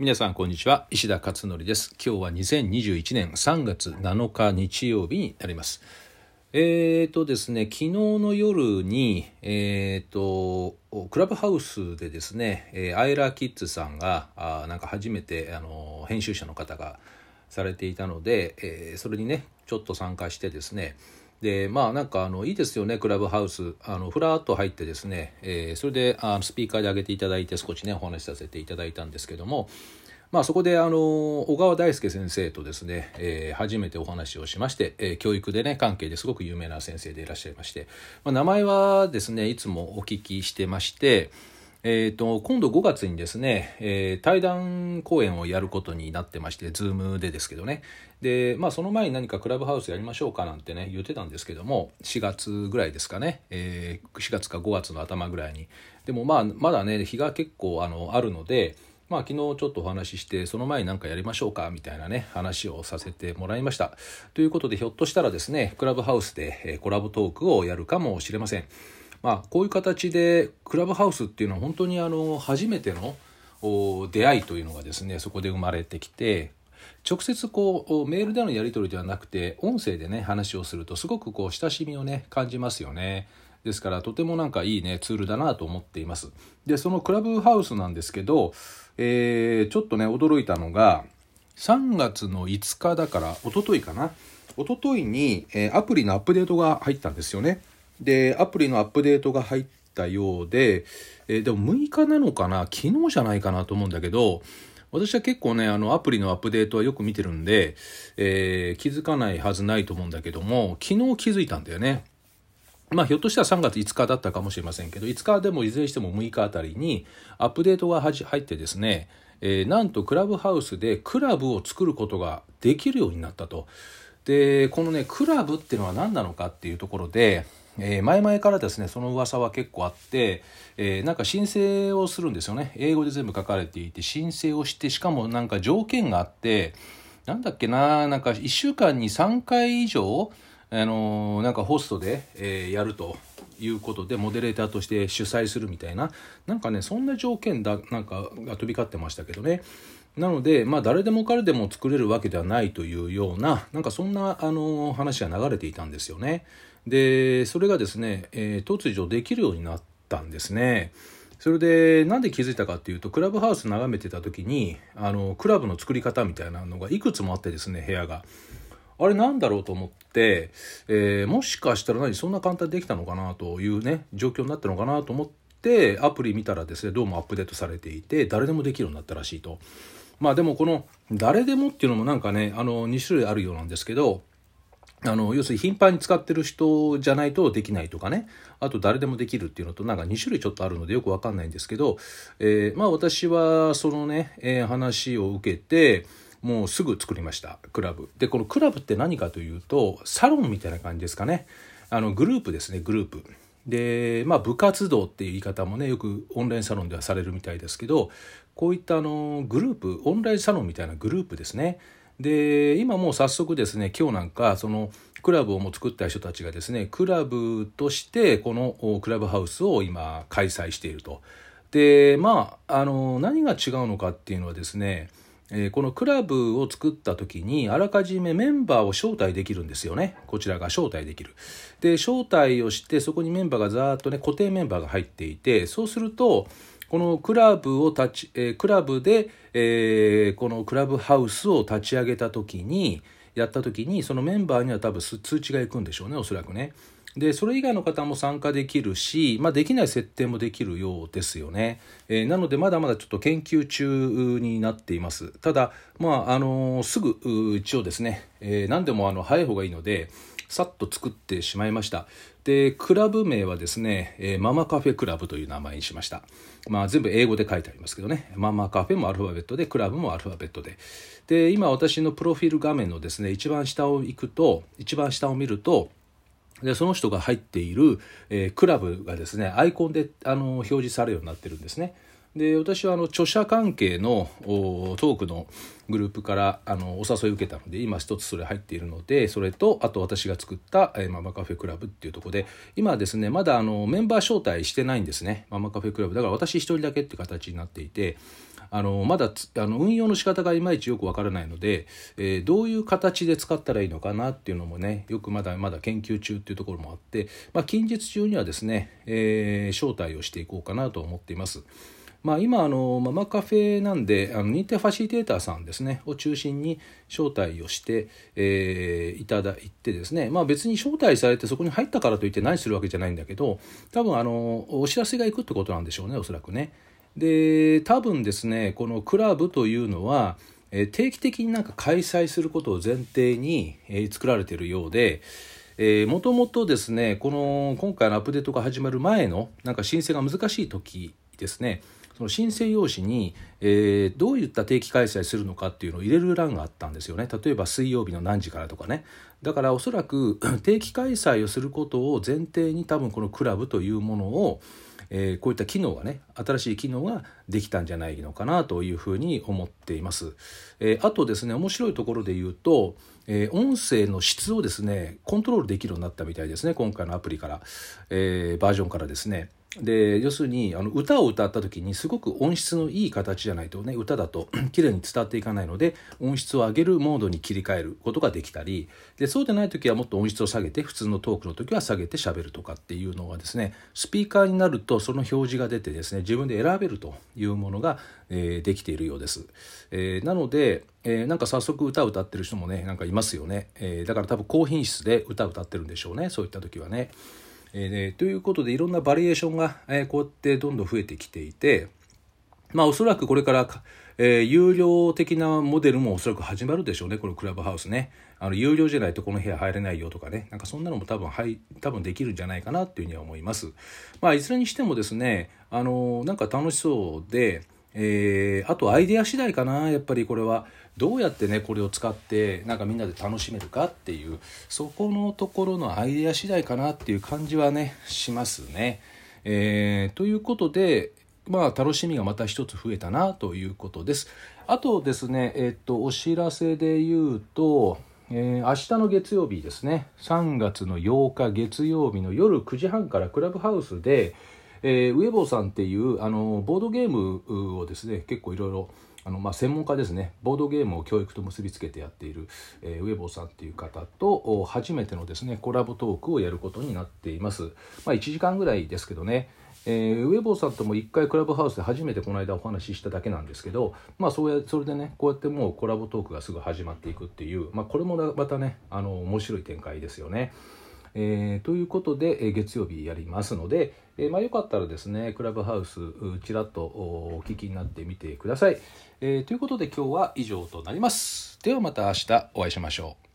皆さんこんにちは。石田勝則です。今日は2021年3月7日日曜日になります。えーとですね昨日の夜にえーとクラブハウスでですね、アイラーキッズさんがあなんか初めてあの編集者の方がされていたので、えー、それにねちょっと参加してですねでまあなんかあのいいですよねクラブハウス。あのふらっと入ってですね、えー、それであのスピーカーで上げていただいて少しねお話しさせていただいたんですけどもまあそこであの小川大輔先生とですね、えー、初めてお話をしまして、えー、教育でね関係ですごく有名な先生でいらっしゃいまして、まあ、名前はですねいつもお聞きしてましてえーと、今度5月にですね、えー、対談講演をやることになってまして、ズームでですけどね。で、まあその前に何かクラブハウスやりましょうかなんてね、言ってたんですけども、4月ぐらいですかね、えー、4月か5月の頭ぐらいに。でもまあ、まだね、日が結構あのあるので、まあ昨日ちょっとお話しして、その前に何かやりましょうかみたいなね、話をさせてもらいました。ということで、ひょっとしたらですね、クラブハウスでコラボトークをやるかもしれません。まあ、こういう形でクラブハウスっていうのは本当にあの初めての出会いというのがですねそこで生まれてきて直接こうメールでのやり取りではなくて音声でね話をするとすごくこう親しみをね感じますよね。ですからとてもなんかいいねツールだなと思っています。でそのクラブハウスなんですけど、えー、ちょっとね驚いたのが3月の5日だから一昨日かな？一昨日に、えー、アプリのアップデートが入ったんですよね。で、アプリのアップデートが入ったようで、えー、でも6日なのかな？昨日じゃないかなと思うんだけど、私は結構ね、あの、アプリのアップデートはよく見てるんで、えー、気づかないはずないと思うんだけども、昨日気づいたんだよね。まあ、ひょっとしたら3月5日だったかもしれませんけど、5日でもいずれにしても6日あたりにアップデートが入ってですね、えー、なんとクラブハウスでクラブを作ることができるようになったと。で、このね、クラブっていうのは何なのかっていうところで、えー、前々からですねその噂は結構あって、えー、なんか申請をするんですよね英語で全部書かれていて申請をしてしかもなんか条件があってなんだっけななんか1週間に3回以上あのー、なんかホストで、えー、やるということでモデレーターとして主催するみたいななんかねそんな条件だなんかが飛び交ってましたけどねなので、まあ、誰でも彼でも作れるわけではないというようななんかそんなあの話が流れていたんですよね。でそれがですね、えー、突如できるようになったんですね。それでなんで気づいたかっていうとクラブハウス眺めてた時にあのクラブの作り方みたいなのがいくつもあってですね部屋が。あれなんだろうと思って、えー、もしかしたら何そんな簡単にできたのかなというね状況になったのかなと思ってアプリ見たらですねどうもアップデートされていて誰でもできるようになったらしいと。まあでもこの誰でもっていうのもなんかねあの2種類あるようなんですけどあの、要するに頻繁に使ってる人じゃないとできないとかね。あと誰でもできるっていうのとなんか2種類ちょっとあるのでよくわかんないんですけど、えー、まあ私はそのね、えー、話を受けて、もうすぐ作りました。クラブ。で、このクラブって何かというと、サロンみたいな感じですかね。あの、グループですね、グループ。で、まあ部活動っていう言い方もね、よくオンラインサロンではされるみたいですけど、こういったあの、グループ、オンラインサロンみたいなグループですね。で今もう早速ですね今日なんかそのクラブをも作った人たちがですねクラブとしてこのクラブハウスを今開催していると。でまああの何が違うのかっていうのはですねえこのクラブを作った時にあらかじめメンバーを招待できるんですよねこちらが招待できるで招待をしてそこにメンバーがざーっとね固定メンバーが入っていてそうするとこのクラブを立ち、えー、クラブで、えー、このクラブハウスを立ち上げた時に、やった時に、そのメンバーには多分通知が行くんでしょうね、おそらくね。で、それ以外の方も参加できるし、まあ、できない設定もできるようですよね。えー、なので、まだまだちょっと研究中になっています。ただ、まあ、あのー、すぐ、一応ですね、えー、何でもあの早い方がいいので、さっと作ってしまいました。で、クラブ名はですね、えー、ママカフェクラブという名前にしました。まあ全部英語で書いてありますけどね、ママカフェもアルファベットで、クラブもアルファベットで。で、今私のプロフィール画面のですね、一番下を行くと、一番下を見ると、でその人が入っている、えー、クラブがですねアイコンであの表示されるようになってるんですねで私はあの著者関係のトークのグループからあのお誘い受けたので今一つそれ入っているのでそれとあと私が作った、えー、ママカフェクラブっていうところで今ですねまだあのメンバー招待してないんですねママカフェクラブだから私一人だけって形になっていてあのまだあの運用の仕方がいまいちよくわからないので、えー、どういう形で使ったらいいのかなっていうのもねよくまだまだ研究中っていうところもあって、まあ、近日中にはですね、えー、招待をしていこうかなと思っています。まあ、今あのママカフェなんであの認定ファシリテーターさんですねを中心に招待をして、えー、いただいてですね、まあ、別に招待されてそこに入ったからといって何するわけじゃないんだけど多分あのお知らせがいくってことなんでしょうねおそらくね。で多分ですねこのクラブというのはえ定期的になんか開催することを前提にえ作られているようでもともとですねこの今回のアップデートが始まる前のなんか申請が難しい時ですねその申請用紙に、えー、どういった定期開催するのかっていうのを入れる欄があったんですよね例えば水曜日の何時からとかねだからおそらく 定期開催をすることを前提に多分このクラブというものをえー、こういった機能がね新しい機能ができたんじゃないのかなというふうに思っています。えー、あとですね面白いところで言うと、えー、音声の質をですねコントロールできるようになったみたいですね今回のアプリから、えバージョンからですね。で要するにあの歌を歌った時にすごく音質のいい形じゃないとね歌だと 綺麗に伝わっていかないので音質を上げるモードに切り替えることができたりでそうでない時はもっと音質を下げて普通のトークの時は下げて喋るとかっていうのがですねスピーカーになるとその表示が出てですね自分で選べるというものが、えー、できているようです。えー、なのでえー、なんか早速歌を歌ってる人もねなんかいますよね、えー、だから多分高品質で歌を歌ってるんでしょうねそういった時はね。えー、ということでいろんなバリエーションが、えー、こうやってどんどん増えてきていてまあおそらくこれから、えー、有料的なモデルもおそらく始まるでしょうねこのクラブハウスね。あの有料じゃないとこの部屋入れないよとかね。なんかそんなのも多分はい多分できるんじゃないかなっていうふうには思います。まあいずれにしてもですねあのなんか楽しそうでえー、あとアイデア次第かなやっぱりこれはどうやってねこれを使ってなんかみんなで楽しめるかっていうそこのところのアイデア次第かなっていう感じはねしますね。えー、ということでまあ楽しみがまた一つ増えたなということです。あとですねえっとお知らせで言うとえー、明日の月曜日ですね3月の8日月曜日の夜9時半からクラブハウスで、えー、ウェボーさんっていうあのボードゲームをですね結構いろいろあのまあ、専門家ですね。ボードゲームを教育と結びつけてやっている、えー、ウェボーさんっていう方と初めてのですねコラボトークをやることになっています、まあ、1時間ぐらいですけどね、えー、ウェボーさんとも1回クラブハウスで初めてこの間お話ししただけなんですけど、まあ、そうやそれでねこうやってもうコラボトークがすぐ始まっていくっていう、まあ、これもまたねあの面白い展開ですよね。えー、ということで、え、月曜日やりますので、えー、まあ、よかったらですねクラブハウスちらっとお聞きになってみてください、えということで今日は以上となります。ではまた明日お会いしましょう。